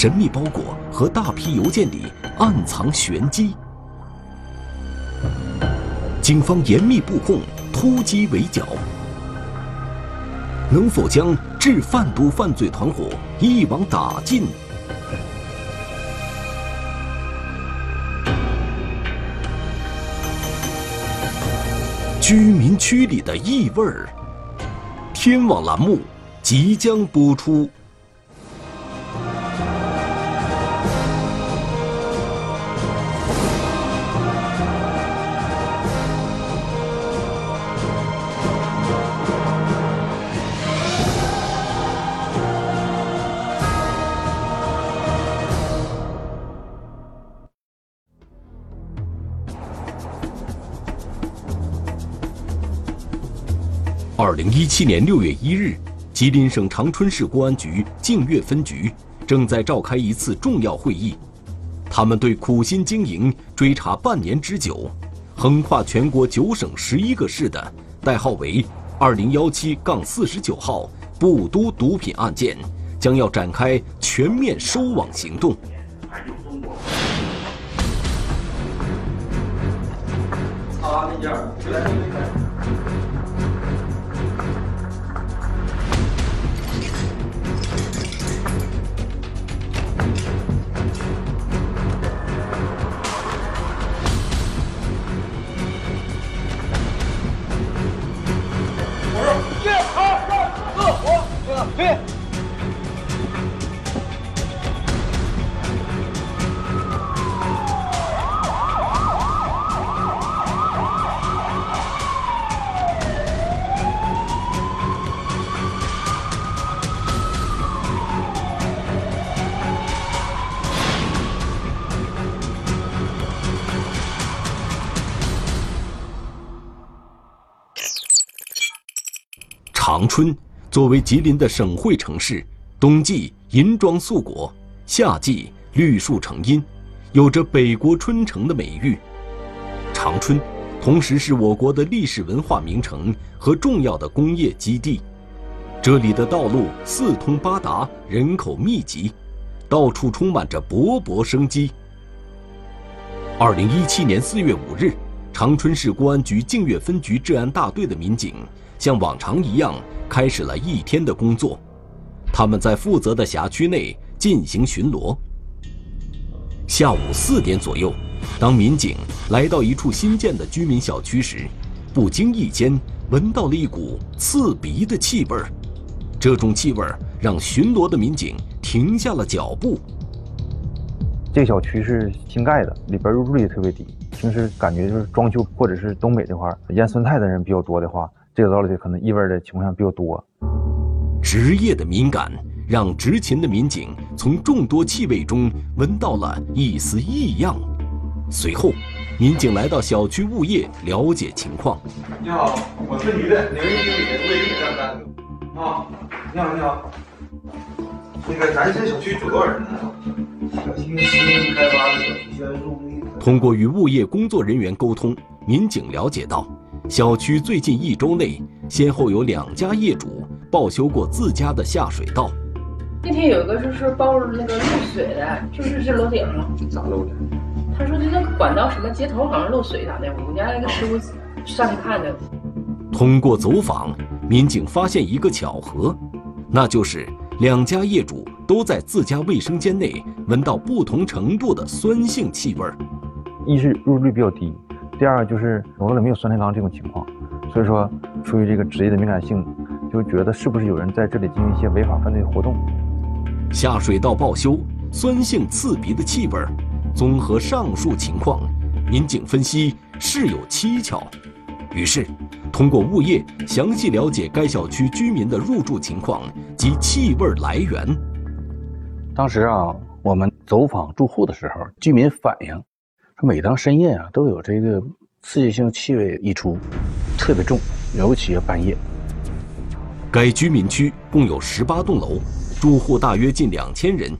神秘包裹和大批邮件里暗藏玄机。警方严密布控，突击围剿，能否将制贩毒犯罪团伙一网打尽？居民区里的异味儿。天网栏目即将播出。零一七年六月一日，吉林省长春市公安局净月分局正在召开一次重要会议。他们对苦心经营、追查半年之久、横跨全国九省十一个市的代号为“二零幺七杠四十九号”布都毒品案件，将要展开全面收网行动。好，那件，长春作为吉林的省会城市，冬季银装素裹，夏季绿树成荫，有着“北国春城”的美誉。长春同时是我国的历史文化名城和重要的工业基地，这里的道路四通八达，人口密集，到处充满着勃勃生机。二零一七年四月五日，长春市公安局净月分局治安大队的民警。像往常一样，开始了一天的工作。他们在负责的辖区内进行巡逻。下午四点左右，当民警来到一处新建的居民小区时，不经意间闻到了一股刺鼻的气味儿。这种气味儿让巡逻的民警停下了脚步。这小区是新盖的，里边入住率特别低。平时感觉就是装修或者是东北这块腌酸菜的人比较多的话。这个道理可能异味的情况下比较多。职业的敏感让执勤的民警从众多气味中闻到了一丝异样。随后，民警来到小区物业了解情况。你好，我是你的，哪位经理？物业订单。啊，你好，你好。那个咱这小区住多少人呢？小区新开发的小区，现在入通过与物业工作人员沟通，民警了解到。小区最近一周内，先后有两家业主报修过自家的下水道。那天有一个就是报那个漏水的，就是这楼顶上咋漏的？他说这个管道什么接头好像漏水咋的？我们家那个师傅上去看的。通过走访，民警发现一个巧合，那就是两家业主都在自家卫生间内闻到不同程度的酸性气味。一是入住率比较低。第二个就是楼道里没有酸菜缸这种情况，所以说出于这个职业的敏感性，就觉得是不是有人在这里进行一些违法犯罪活动。下水道报修，酸性刺鼻的气味，综合上述情况，民警分析事有蹊跷，于是通过物业详细了解该小区居民的入住情况及气味来源。当时啊，我们走访住户的时候，居民反映。每当深夜啊，都有这个刺激性气味溢出，特别重，尤其要半夜。该居民区共有十八栋楼，住户大约近两千人。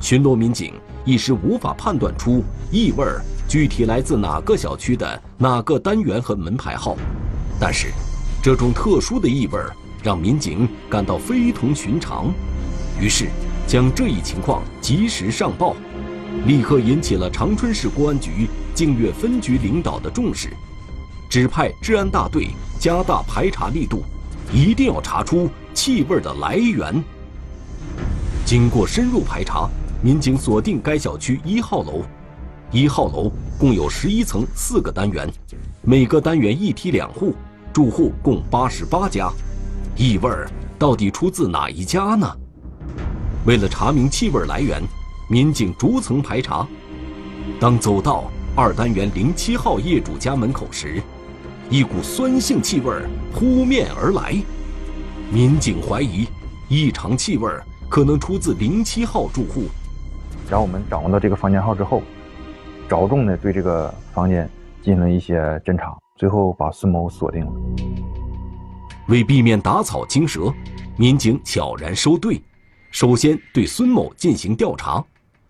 巡逻民警一时无法判断出异味具体来自哪个小区的哪个单元和门牌号，但是这种特殊的异味让民警感到非同寻常，于是将这一情况及时上报，立刻引起了长春市公安局净月分局领导的重视，指派治安大队加大排查力度，一定要查出气味的来源。经过深入排查，民警锁定该小区一号楼。一号楼共有十一层四个单元，每个单元一梯两户，住户共八十八家。异味到底出自哪一家呢？为了查明气味来源，民警逐层排查。当走到二单元零七号业主家门口时，一股酸性气味扑面而来。民警怀疑异常气味可能出自零七号住户。然后我们掌握到这个房间号之后。着重的对这个房间进行了一些侦查，最后把孙某锁定了。为避免打草惊蛇，民警悄然收队，首先对孙某进行调查，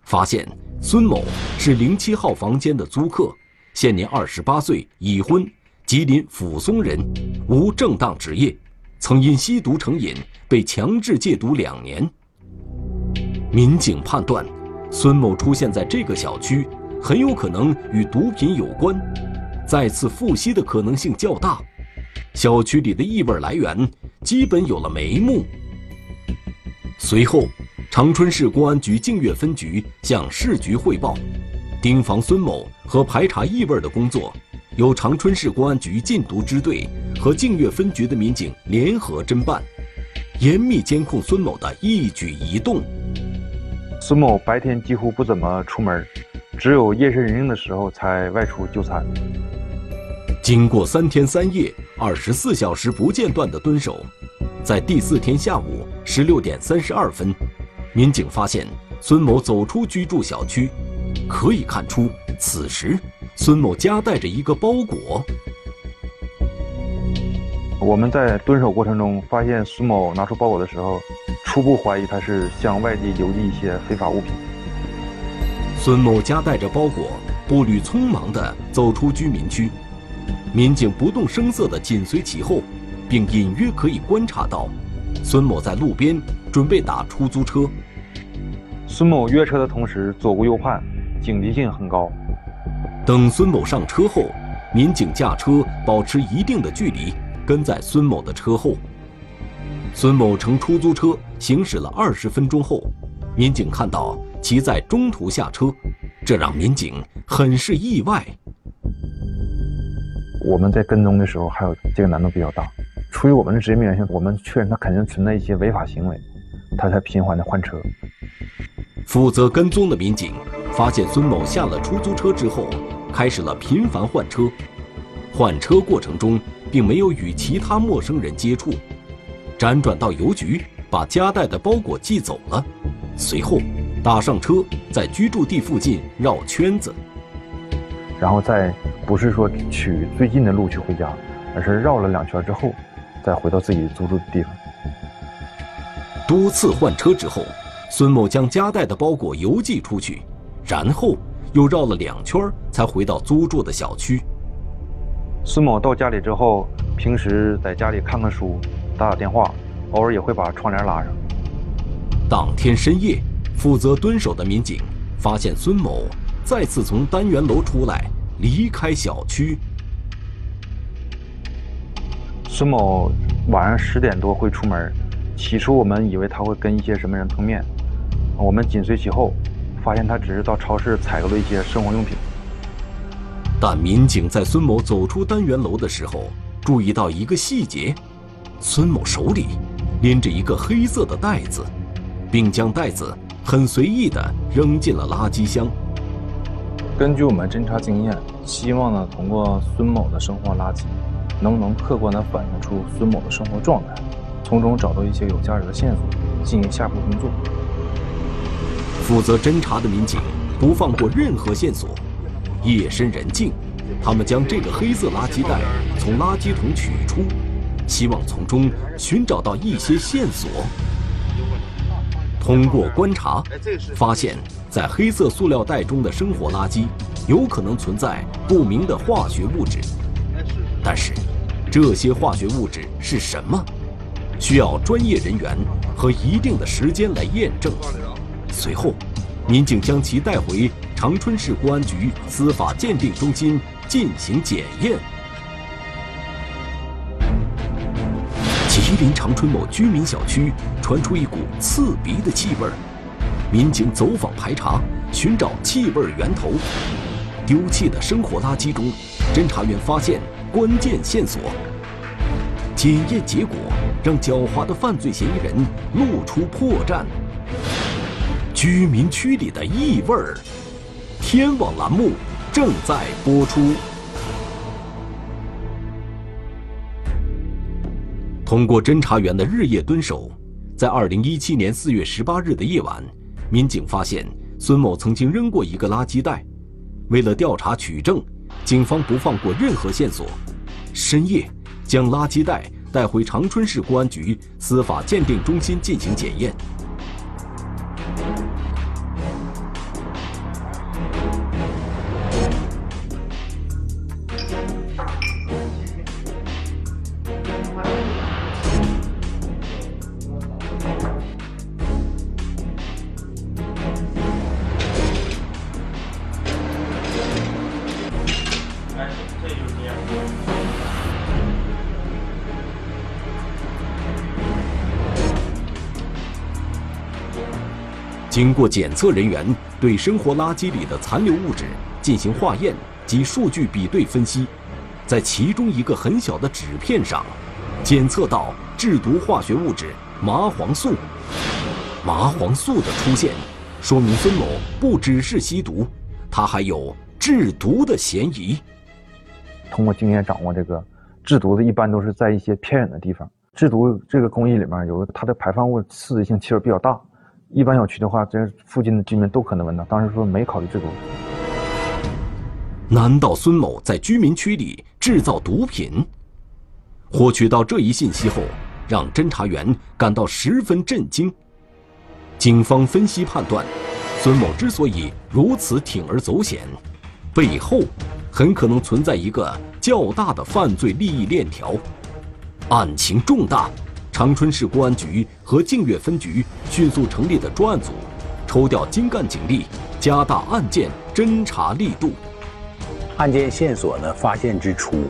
发现孙某是零七号房间的租客，现年二十八岁，已婚，吉林抚松人，无正当职业，曾因吸毒成瘾被强制戒毒两年。民警判断，孙某出现在这个小区。很有可能与毒品有关，再次复吸的可能性较大。小区里的异味来源基本有了眉目。随后，长春市公安局净月分局向市局汇报，盯防孙某和排查异味的工作由长春市公安局禁毒支队和净月分局的民警联合侦办，严密监控孙某的一举一动。孙某白天几乎不怎么出门。只有夜深人静的时候才外出就餐。经过三天三夜、二十四小时不间断的蹲守，在第四天下午十六点三十二分，民警发现孙某走出居住小区。可以看出，此时孙某夹带着一个包裹。我们在蹲守过程中发现，孙某拿出包裹的时候，初步怀疑他是向外地邮寄一些非法物品。孙某夹带着包裹，步履匆忙地走出居民区，民警不动声色地紧随其后，并隐约可以观察到，孙某在路边准备打出租车。孙某约车的同时左顾右盼，警惕性很高。等孙某上车后，民警驾车保持一定的距离，跟在孙某的车后。孙某乘出租车行驶了二十分钟后，民警看到。其在中途下车，这让民警很是意外。我们在跟踪的时候，还有这个难度比较大。出于我们的职业敏感性，我们确认他肯定存在一些违法行为，他才频繁的换车。负责跟踪的民警发现，孙某下了出租车之后，开始了频繁换车。换车过程中，并没有与其他陌生人接触，辗转到邮局，把夹带的包裹寄走了。随后。打上车，在居住地附近绕圈子，然后再不是说取最近的路去回家，而是绕了两圈之后，再回到自己租住的地方。多次换车之后，孙某将夹带的包裹邮寄出去，然后又绕了两圈才回到租住的小区。孙某到家里之后，平时在家里看看书、打打电话，偶尔也会把窗帘拉上。当天深夜。负责蹲守的民警发现孙某再次从单元楼出来，离开小区。孙某晚上十点多会出门，起初我们以为他会跟一些什么人碰面，我们紧随其后，发现他只是到超市采购了一些生活用品。但民警在孙某走出单元楼的时候，注意到一个细节：孙某手里拎着一个黑色的袋子，并将袋子。很随意地扔进了垃圾箱。根据我们侦查经验，希望呢通过孙某的生活垃圾，能不能客观地反映出孙某的生活状态，从中找到一些有价值的线索，进行下一步工作。负责侦查的民警不放过任何线索。夜深人静，他们将这个黑色垃圾袋从垃圾桶取出，希望从中寻找到一些线索。通过观察，发现，在黑色塑料袋中的生活垃圾，有可能存在不明的化学物质。但是，这些化学物质是什么？需要专业人员和一定的时间来验证。随后，民警将其带回长春市公安局司法鉴定中心进行检验。吉林长春某居民小区传出一股刺鼻的气味，民警走访排查，寻找气味源头。丢弃的生活垃圾中，侦查员发现关键线索。检验结果让狡猾的犯罪嫌疑人露出破绽。居民区里的异味儿，天网栏目正在播出。通过侦查员的日夜蹲守，在二零一七年四月十八日的夜晚，民警发现孙某曾经扔过一个垃圾袋。为了调查取证，警方不放过任何线索，深夜将垃圾袋带回长春市公安局司法鉴定中心进行检验。经过检测人员对生活垃圾里的残留物质进行化验及数据比对分析，在其中一个很小的纸片上，检测到制毒化学物质麻黄素。麻黄素的出现，说明孙某不只是吸毒，他还有制毒的嫌疑。通过经验掌握，这个制毒的一般都是在一些偏远的地方。制毒这个工艺里面有它的排放物刺激性气味比较大。一般小区的话，这附近的居民都可能闻到。当时说没考虑制毒。难道孙某在居民区里制造毒品？获取到这一信息后，让侦查员感到十分震惊。警方分析判断，孙某之所以如此铤而走险，背后很可能存在一个较大的犯罪利益链条，案情重大。长春市公安局和净月分局迅速成立的专案组，抽调精干警力，加大案件侦查力度。案件线索呢发现之初，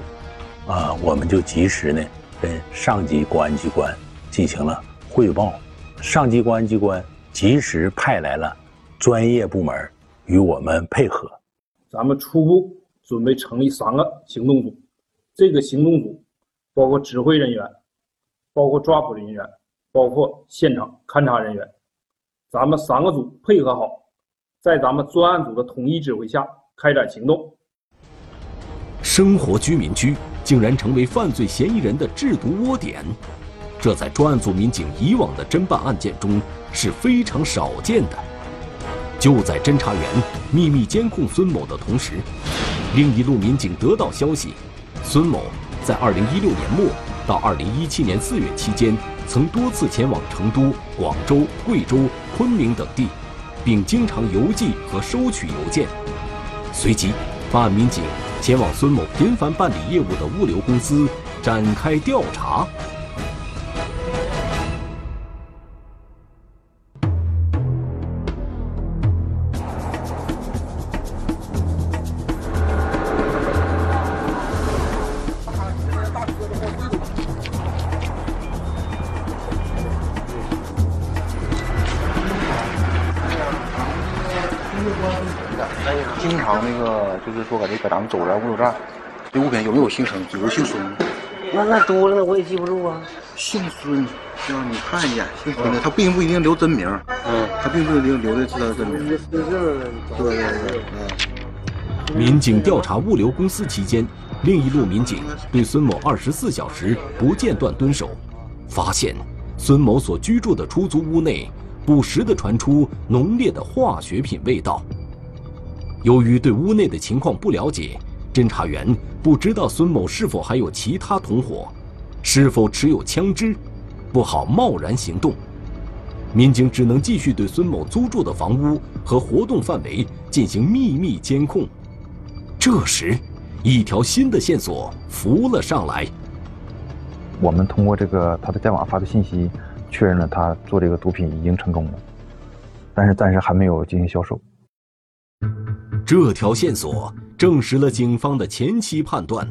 啊，我们就及时呢跟上级公安机关进行了汇报，上级公安机关及时派来了专业部门与我们配合。咱们初步准备成立三个行动组，这个行动组包括指挥人员。包括抓捕人员，包括现场勘查人员，咱们三个组配合好，在咱们专案组的统一指挥下开展行动。生活居民区竟然成为犯罪嫌疑人的制毒窝点，这在专案组民警以往的侦办案件中是非常少见的。就在侦查员秘密监控孙某的同时，另一路民警得到消息，孙某在二零一六年末。到二零一七年四月期间，曾多次前往成都、广州、贵州、昆明等地，并经常邮寄和收取邮件。随即，办案民警前往孙某频繁办理业务的物流公司展开调查。姓孙？比如姓孙？那那多了，我也记不住啊。姓孙，让你看一眼，姓孙的他并不一定留真名，嗯，他并不一定留的是他的真名。对对对，嗯。民警调查物流公司期间，另一路民警对孙某二十四小时不间断蹲守，发现孙某所居住的出租屋内不时地传出浓烈的化学品味道。由于对屋内的情况不了解，侦查员不知道孙某是否还有其他同伙，是否持有枪支，不好贸然行动。民警只能继续对孙某租住的房屋和活动范围进行秘密监控。这时，一条新的线索浮了上来。我们通过这个他的电话发的信息，确认了他做这个毒品已经成功了，但是暂时还没有进行销售。这条线索证实了警方的前期判断，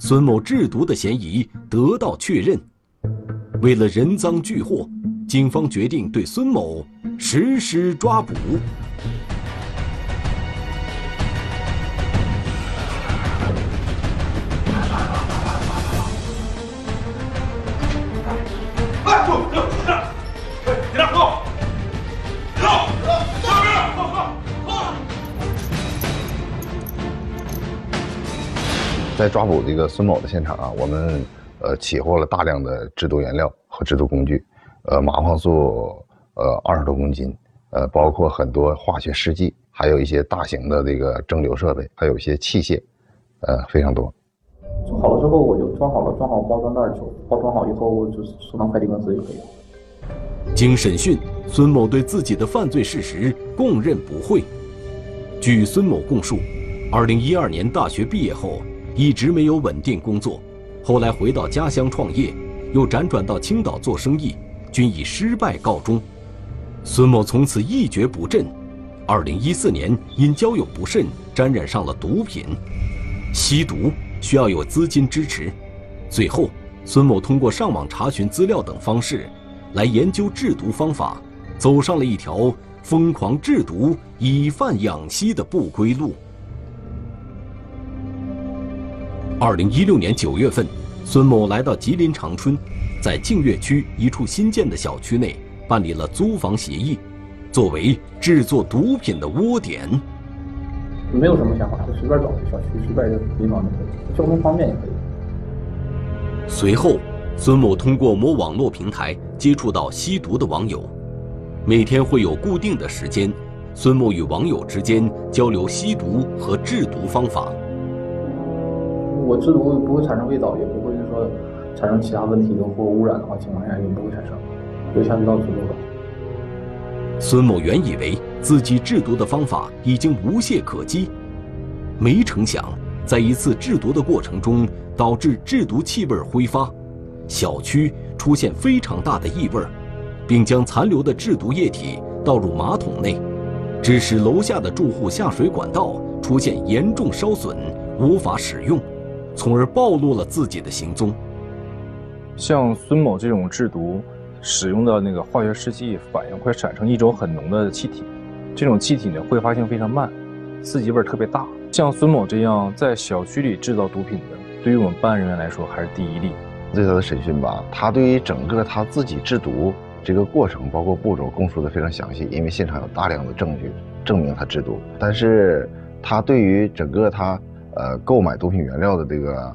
孙某制毒的嫌疑得到确认。为了人赃俱获，警方决定对孙某实施抓捕。在抓捕这个孙某的现场啊，我们呃起获了大量的制毒原料和制毒工具，呃，麻黄素呃二十多公斤，呃，包括很多化学试剂，还有一些大型的这个蒸馏设备，还有一些器械，呃，非常多。做好了之后，我就装好了，装好包装袋就包装好以后，我就送到快递公司就可以了。经审讯，孙某对自己的犯罪事实供认不讳。据孙某供述，二零一二年大学毕业后。一直没有稳定工作，后来回到家乡创业，又辗转到青岛做生意，均以失败告终。孙某从此一蹶不振。二零一四年，因交友不慎，沾染上了毒品。吸毒需要有资金支持，最后，孙某通过上网查询资料等方式，来研究制毒方法，走上了一条疯狂制毒、以贩养吸的不归路。二零一六年九月份，孙某来到吉林长春，在净月区一处新建的小区内办理了租房协议，作为制作毒品的窝点。没有什么想法，就随便找个小区，随便一个地方都可以，交通方便也可以。随后，孙某通过某网络平台接触到吸毒的网友，每天会有固定的时间，孙某与网友之间交流吸毒和制毒方法。我制毒不会产生味道，也不会是说产生其他问题的或污染的话情况下也不会产生，就像这道制毒了。孙某原以为自己制毒的方法已经无懈可击，没成想在一次制毒的过程中导致制毒气味挥发，小区出现非常大的异味，并将残留的制毒液体倒入马桶内，致使楼下的住户下水管道出现严重烧损，无法使用。从而暴露了自己的行踪。像孙某这种制毒使用的那个化学试剂反应会产生一种很浓的气体，这种气体呢挥发性非常慢，刺激味特别大。像孙某这样在小区里制造毒品的，对于我们办案人员来说还是第一例。对他的审讯吧，他对于整个他自己制毒这个过程，包括步骤，供述的非常详细，因为现场有大量的证据证明他制毒。但是他对于整个他。呃，购买毒品原料的这个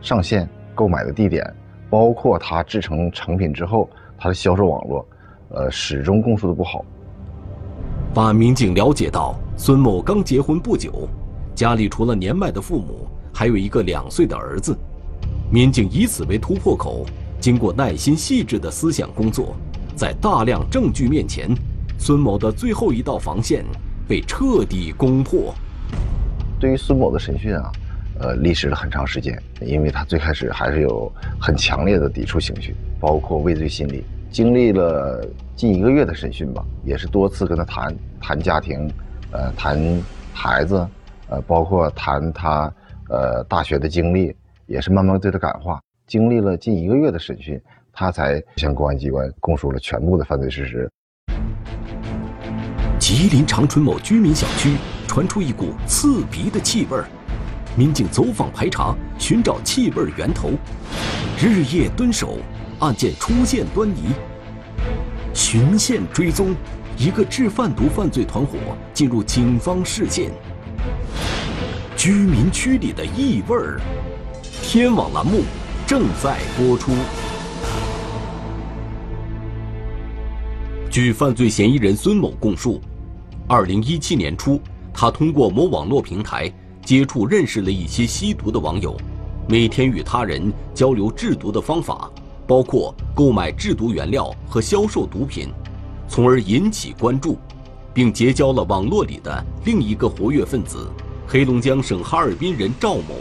上线、购买的地点，包括它制成成品之后它的销售网络，呃，始终供述的不好。办案民警了解到，孙某刚结婚不久，家里除了年迈的父母，还有一个两岁的儿子。民警以此为突破口，经过耐心细致的思想工作，在大量证据面前，孙某的最后一道防线被彻底攻破。对于孙某的审讯啊，呃，历时了很长时间，因为他最开始还是有很强烈的抵触情绪，包括畏罪心理。经历了近一个月的审讯吧，也是多次跟他谈谈家庭，呃，谈孩子，呃，包括谈他呃大学的经历，也是慢慢对他感化。经历了近一个月的审讯，他才向公安机关供述了全部的犯罪事实。吉林长春某居民小区。传出一股刺鼻的气味儿，民警走访排查，寻找气味源头。日夜蹲守，案件出现端倪。循线追踪，一个制贩毒犯罪团伙进入警方视线。居民区里的异味儿，天网栏目正在播出。据犯罪嫌疑人孙某供述，二零一七年初。他通过某网络平台接触、认识了一些吸毒的网友，每天与他人交流制毒的方法，包括购买制毒原料和销售毒品，从而引起关注，并结交了网络里的另一个活跃分子——黑龙江省哈尔滨人赵某。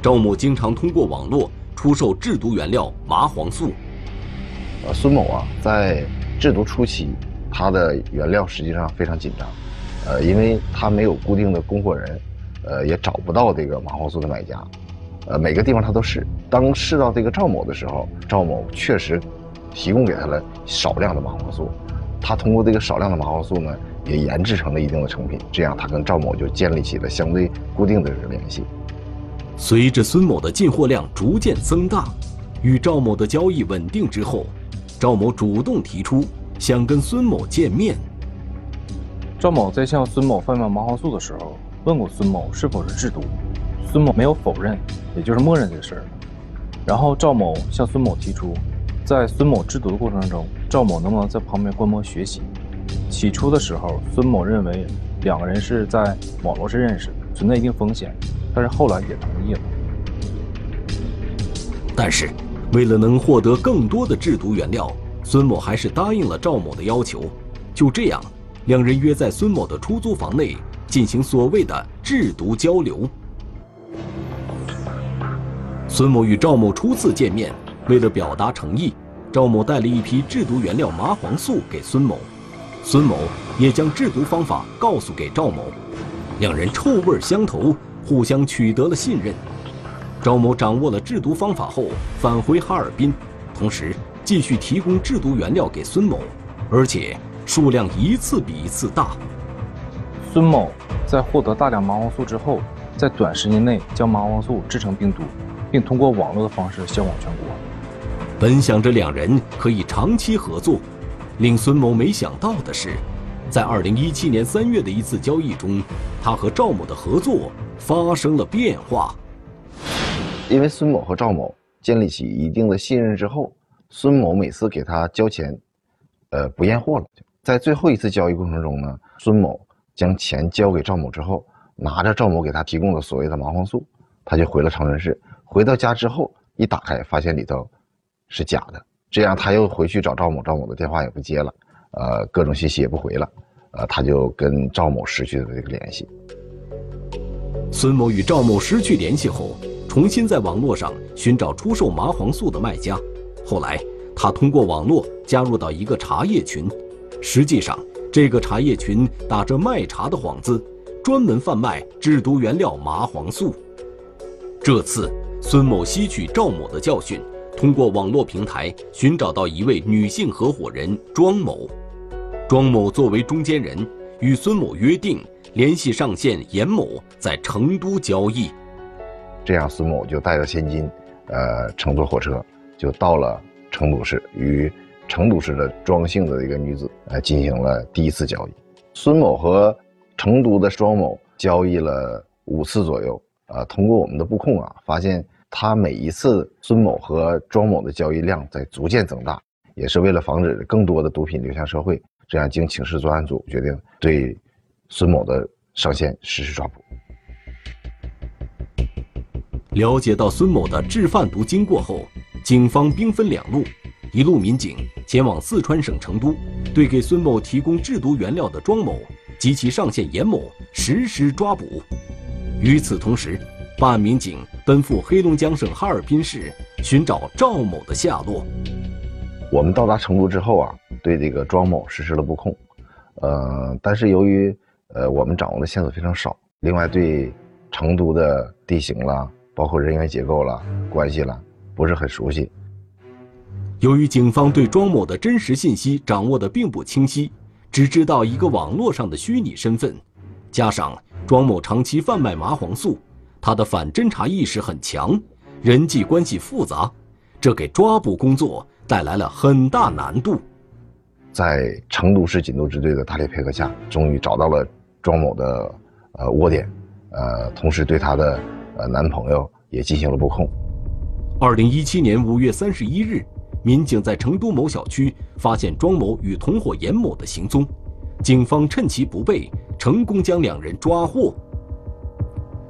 赵某经常通过网络出售制毒原料麻黄素。呃，孙某啊，在制毒初期，他的原料实际上非常紧张，呃，因为他没有固定的供货人，呃，也找不到这个麻黄素的买家，呃，每个地方他都试。当试到这个赵某的时候，赵某确实提供给他了少量的麻黄素，他通过这个少量的麻黄素呢。也研制成了一定的成品，这样他跟赵某就建立起了相对固定的联系。随着孙某的进货量逐渐增大，与赵某的交易稳定之后，赵某主动提出想跟孙某见面。赵某在向孙某贩卖麻黄素的时候，问过孙某是否是制毒，孙某没有否认，也就是默认这事儿。然后赵某向孙某提出，在孙某制毒的过程中，赵某能不能在旁边观摩学习？起初的时候，孙某认为两个人是在网络上认识，存在一定风险，但是后来也同意了。但是，为了能获得更多的制毒原料，孙某还是答应了赵某的要求。就这样，两人约在孙某的出租房内进行所谓的制毒交流。孙某与赵某初次见面，为了表达诚意，赵某带了一批制毒原料麻黄素给孙某。孙某也将制毒方法告诉给赵某，两人臭味相投，互相取得了信任。赵某掌握了制毒方法后，返回哈尔滨，同时继续提供制毒原料给孙某，而且数量一次比一次大。孙某在获得大量麻黄素之后，在短时间内将麻黄素制成病毒，并通过网络的方式销往全国。本想着两人可以长期合作。令孙某没想到的是，在二零一七年三月的一次交易中，他和赵某的合作发生了变化。因为孙某和赵某建立起一定的信任之后，孙某每次给他交钱，呃，不验货了。在最后一次交易过程中呢，孙某将钱交给赵某之后，拿着赵某给他提供的所谓的麻黄素，他就回了长春市。回到家之后，一打开发现里头是假的。这样，他又回去找赵某，赵某的电话也不接了，呃，各种信息也不回了，呃，他就跟赵某失去了这个联系。孙某与赵某失去联系后，重新在网络上寻找出售麻黄素的卖家。后来，他通过网络加入到一个茶叶群，实际上，这个茶叶群打着卖茶的幌子，专门贩卖制毒原料麻黄素。这次，孙某吸取赵某的教训。通过网络平台寻找到一位女性合伙人庄某，庄某作为中间人，与孙某约定联系上线严某在成都交易。这样，孙某就带着现金，呃，乘坐火车就到了成都市，与成都市的庄姓的一个女子，呃，进行了第一次交易。孙某和成都的庄某交易了五次左右，啊，通过我们的布控啊，发现。他每一次孙某和庄某的交易量在逐渐增大，也是为了防止更多的毒品流向社会。这样，经请示专案组决定对孙某的上线实施抓捕。了解到孙某的制贩毒经过后，警方兵分两路：一路民警前往四川省成都，对给孙某提供制毒原料的庄某及其上线严某实施抓捕；与此同时，办案民警奔赴黑龙江省哈尔滨市寻找赵某的下落。我们到达成都之后啊，对这个庄某实施了布控，呃，但是由于呃我们掌握的线索非常少，另外对成都的地形啦，包括人员结构了、关系了，不是很熟悉。由于警方对庄某的真实信息掌握的并不清晰，只知道一个网络上的虚拟身份，加上庄某长期贩卖麻黄素。他的反侦查意识很强，人际关系复杂，这给抓捕工作带来了很大难度。在成都市锦都支队的大力配合下，终于找到了庄某的呃窝点，呃，同时对他的呃男朋友也进行了布控。二零一七年五月三十一日，民警在成都某小区发现庄某与同伙严某的行踪，警方趁其不备，成功将两人抓获。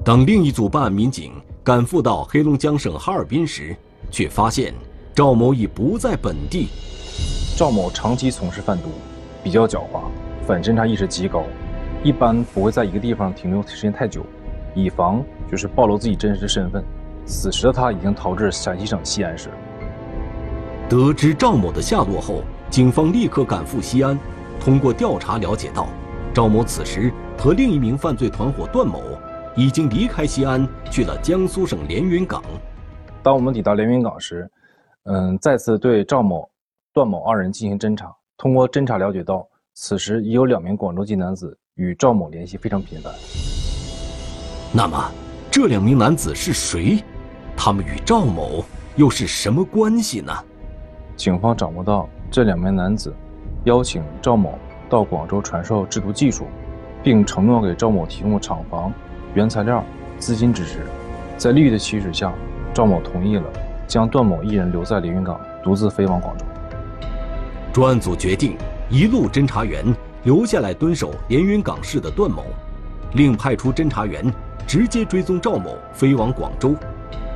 当另一组办案民警赶赴到黑龙江省哈尔滨时，却发现赵某已不在本地。赵某长期从事贩毒，比较狡猾，反侦查意识极高，一般不会在一个地方停留时间太久，以防就是暴露自己真实身份。此时的他已经逃至陕西省西安市。得知赵某的下落后，警方立刻赶赴西安。通过调查了解到，赵某此时和另一名犯罪团伙段某已经离开西安，去了江苏省连云港。当我们抵达连云港时，嗯，再次对赵某、段某二人进行侦查。通过侦查了解到，此时已有两名广州籍男子与赵某联系非常频繁。那么，这两名男子是谁？他们与赵某又是什么关系呢？警方掌握到这两名男子邀请赵某到广州传授制毒技术，并承诺给赵某提供厂房、原材料、资金支持。在利益的驱使下，赵某同意了，将段某一人留在连云港，独自飞往广州。专案组决定一路侦查员留下来蹲守连云港市的段某，另派出侦查员直接追踪赵某飞往广州，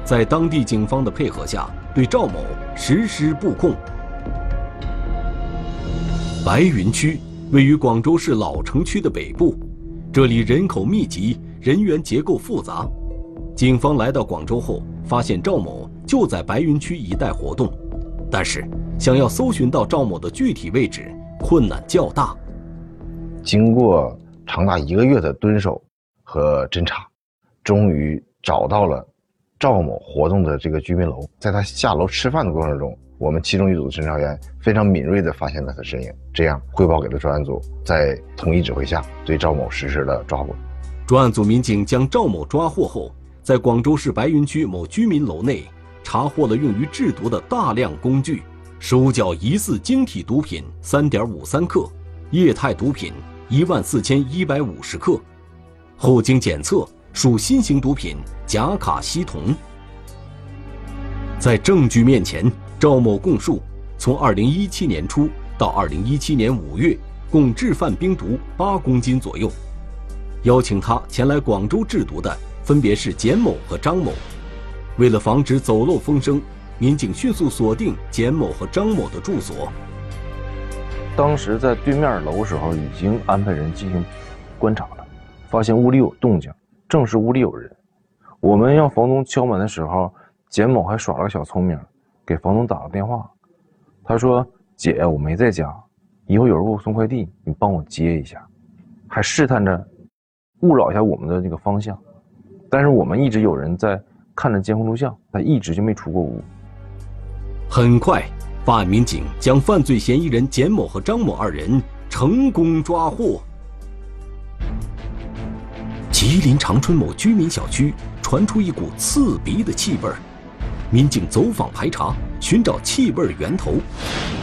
在当地警方的配合下，对赵某实施布控。白云区位于广州市老城区的北部，这里人口密集，人员结构复杂。警方来到广州后，发现赵某就在白云区一带活动，但是想要搜寻到赵某的具体位置，困难较大。经过长达一个月的蹲守和侦查，终于找到了赵某活动的这个居民楼。在他下楼吃饭的过程中，我们其中一组侦查员非常敏锐地发现了他的身影，这样汇报给了专案组，在统一指挥下对赵某实施了抓捕。专案组民警将赵某抓获后，在广州市白云区某居民楼内查获了用于制毒的大量工具，收缴疑似晶体毒品三点五三克，液态毒品一万四千一百五十克，后经检测属新型毒品甲卡西酮。在证据面前。赵某供述，从二零一七年初到二零一七年五月，共制贩冰毒八公斤左右。邀请他前来广州制毒的分别是简某和张某。为了防止走漏风声，民警迅速锁定简某和张某的住所。当时在对面楼时候，已经安排人进行观察了，发现屋里有动静，证实屋里有人。我们让房东敲门的时候，简某还耍了个小聪明。给房东打了电话，他说：“姐，我没在家，以后有人给我送快递，你帮我接一下。”还试探着误扰一下我们的那个方向。但是我们一直有人在看着监控录像，他一直就没出过屋。很快，办案民警将犯罪嫌疑人简某和张某二人成功抓获。吉林长春某居民小区传出一股刺鼻的气味。民警走访排查，寻找气味源头，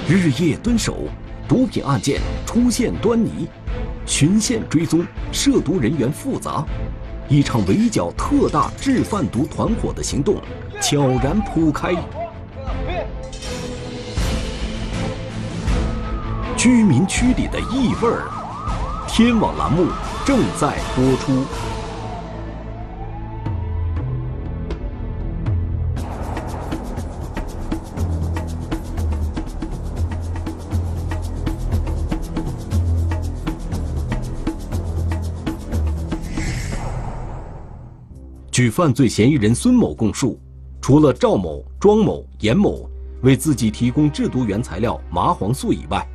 日夜蹲守，毒品案件出现端倪，循线追踪，涉毒人员复杂，一场围剿特大制贩毒团伙的行动悄然铺开。居民区里的异味儿，天网栏目正在播出。据犯罪嫌疑人孙某供述，除了赵某、庄某、严某为自己提供制毒原材料麻黄素以外，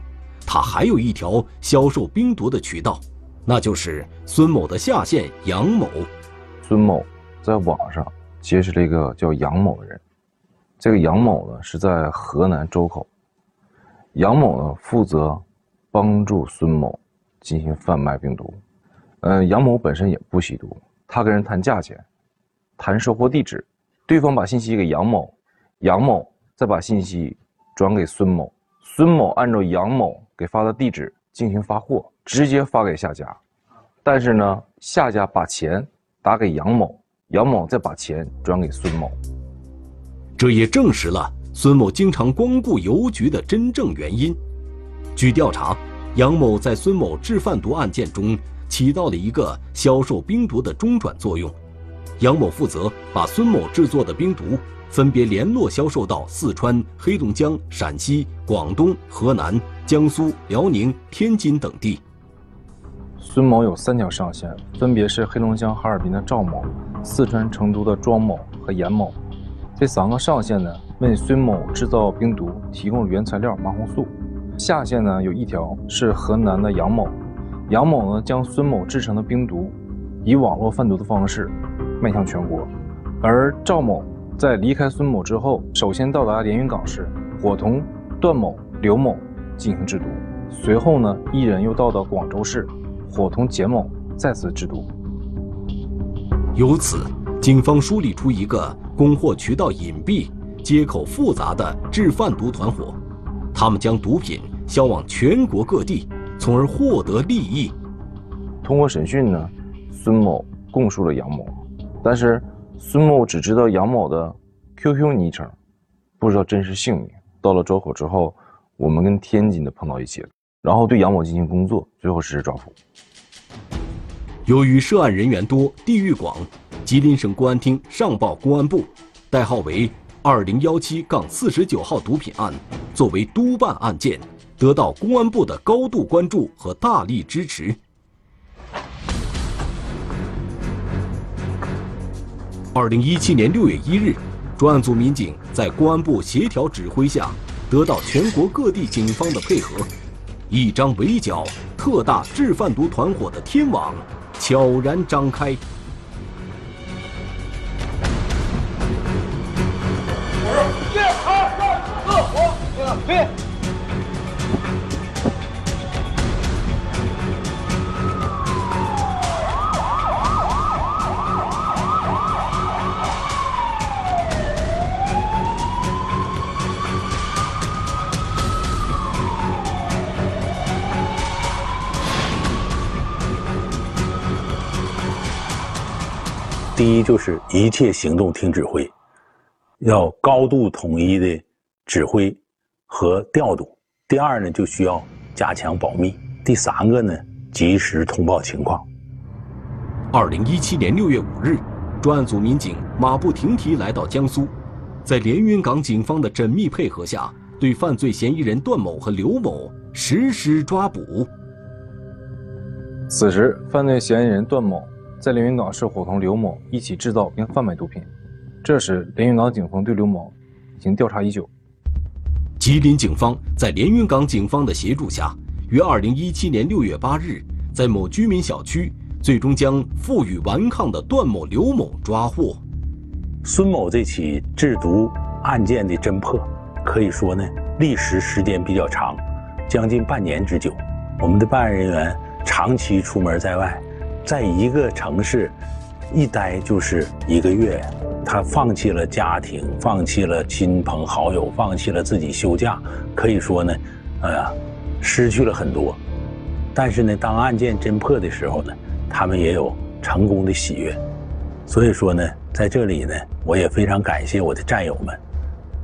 他还有一条销售冰毒的渠道，那就是孙某的下线杨某。孙某在网上结识了一个叫杨某的人，这个杨某呢是在河南周口，杨某呢负责帮助孙某进行贩卖冰毒。嗯，杨某本身也不吸毒，他跟人谈价钱。谈收货地址，对方把信息给杨某，杨某再把信息转给孙某，孙某按照杨某给发的地址进行发货，直接发给下家。但是呢，下家把钱打给杨某，杨某再把钱转给孙某。这也证实了孙某经常光顾邮局的真正原因。据调查，杨某在孙某制贩毒案件中起到了一个销售冰毒的中转作用。杨某负责把孙某制作的冰毒分别联络销售到四川、黑龙江、陕西、广东、河南、江苏、辽宁、天津等地。孙某有三条上线，分别是黑龙江哈尔滨的赵某、四川成都的庄某和严某，这三个上线呢，为孙某制造冰毒提供原材料麻红素；下线呢有一条是河南的杨某，杨某呢将孙某制成的冰毒以网络贩毒的方式卖向全国，而赵某在离开孙某之后，首先到达连云港市，伙同段某、刘某进行制毒，随后呢一人又到达广州市，伙同简某再次制毒。由此，警方梳理出一个供货渠道隐蔽、接口复杂的制贩毒团伙，他们将毒品销往全国各地，从而获得利益。通过审讯呢，孙某供述了杨某，但是孙某只知道杨某的 QQ 昵称，不知道真实姓名。到了周口之后，我们跟天津的碰到一起了，然后对杨某进行工作，最后实施抓捕。由于涉案人员多、地域广，吉林省公安厅上报公安部，代号为二零幺七杠四十九号毒品案，作为督办案件，得到公安部的高度关注和大力支持。二零一七年六月一日，专案组民警在公安部协调指挥下，得到全国各地警方的配合，一张围剿特大制贩毒团伙的天网。悄然张开。一、第一就是一切行动听指挥，要高度统一的指挥和调度。第二呢，就需要加强保密。第三个呢，及时通报情况。二零一七年六月五日，专案组民警马不停蹄来到江苏，在连云港警方的缜密配合下，对犯罪嫌疑人段某和刘某实施抓捕。此时，犯罪嫌疑人段某。在连云港市伙同刘某一起制造并贩卖毒品。这时，连云港警方对刘某已经调查已久。吉林警方在连云港警方的协助下，于二零一七年六月八日，在某居民小区，最终将负隅顽抗的段某、刘某抓获。孙某这起制毒案件的侦破，可以说呢，历时时间比较长，将近半年之久。我们的办案人员长期出门在外。在一个城市一待就是一个月，他放弃了家庭，放弃了亲朋好友，放弃了自己休假，可以说呢，哎呀，失去了很多。但是呢，当案件侦破的时候呢，他们也有成功的喜悦。所以说呢，在这里呢，我也非常感谢我的战友们，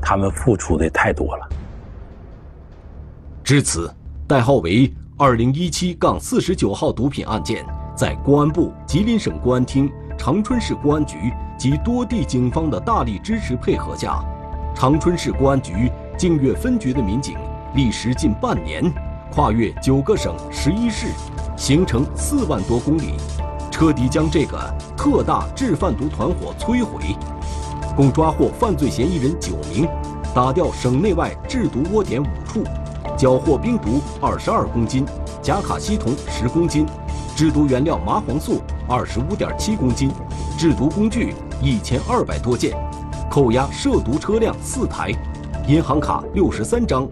他们付出的太多了。至此，代号为二零一七杠四十九号毒品案件。在公安部、吉林省公安厅、长春市公安局及多地警方的大力支持配合下，长春市公安局净月分局的民警历时近半年，跨越九个省、十一市，行程四万多公里，彻底将这个特大制贩毒团伙摧毁，共抓获犯罪嫌疑人九名，打掉省内外制毒窝点五处，缴获冰毒二十二公斤，甲卡西酮十公斤。制毒原料麻黄素二十五点七公斤，制毒工具一千二百多件，扣押涉毒车辆四台，银行卡六十三张，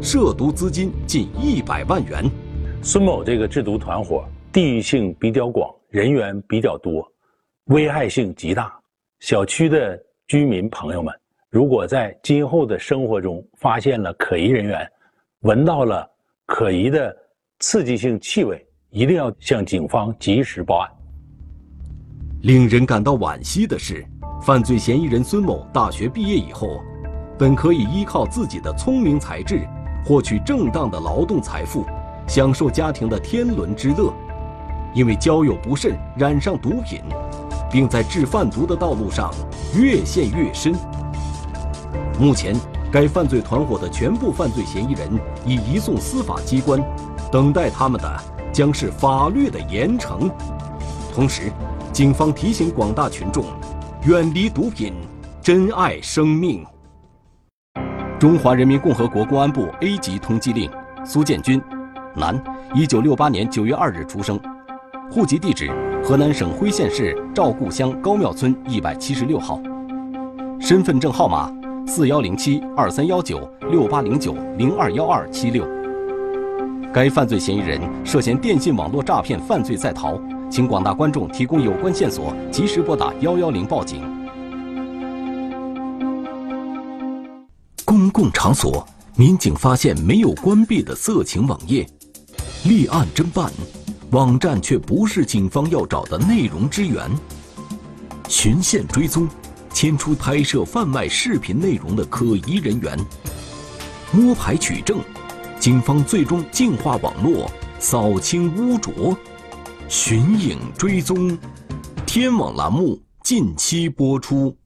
涉毒资金近一百万元。孙某这个制毒团伙地域性比较广，人员比较多，危害性极大。小区的居民朋友们，如果在今后的生活中发现了可疑人员，闻到了可疑的刺激性气味，一定要向警方及时报案。令人感到惋惜的是，犯罪嫌疑人孙某大学毕业以后，本可以依靠自己的聪明才智，获取正当的劳动财富，享受家庭的天伦之乐，因为交友不慎染上毒品，并在制贩毒的道路上越陷越深。目前，该犯罪团伙的全部犯罪嫌疑人已移送司法机关，等待他们的。将是法律的严惩。同时，警方提醒广大群众，远离毒品，珍爱生命。中华人民共和国公安部 A 级通缉令：苏建军，男，一九六八年九月二日出生，户籍地址河南省辉县市赵固乡高庙村一百七十六号，身份证号码四幺零七二三幺九六八零九零二幺二七六。该犯罪嫌疑人涉嫌电信网络诈骗犯罪在逃，请广大观众提供有关线索，及时拨打幺幺零报警。公共场所，民警发现没有关闭的色情网页，立案侦办，网站却不是警方要找的内容之源。循线追踪，牵出拍摄贩卖视频内容的可疑人员。摸排取证。警方最终净化网络，扫清污浊，寻影追踪。天网栏目近期播出。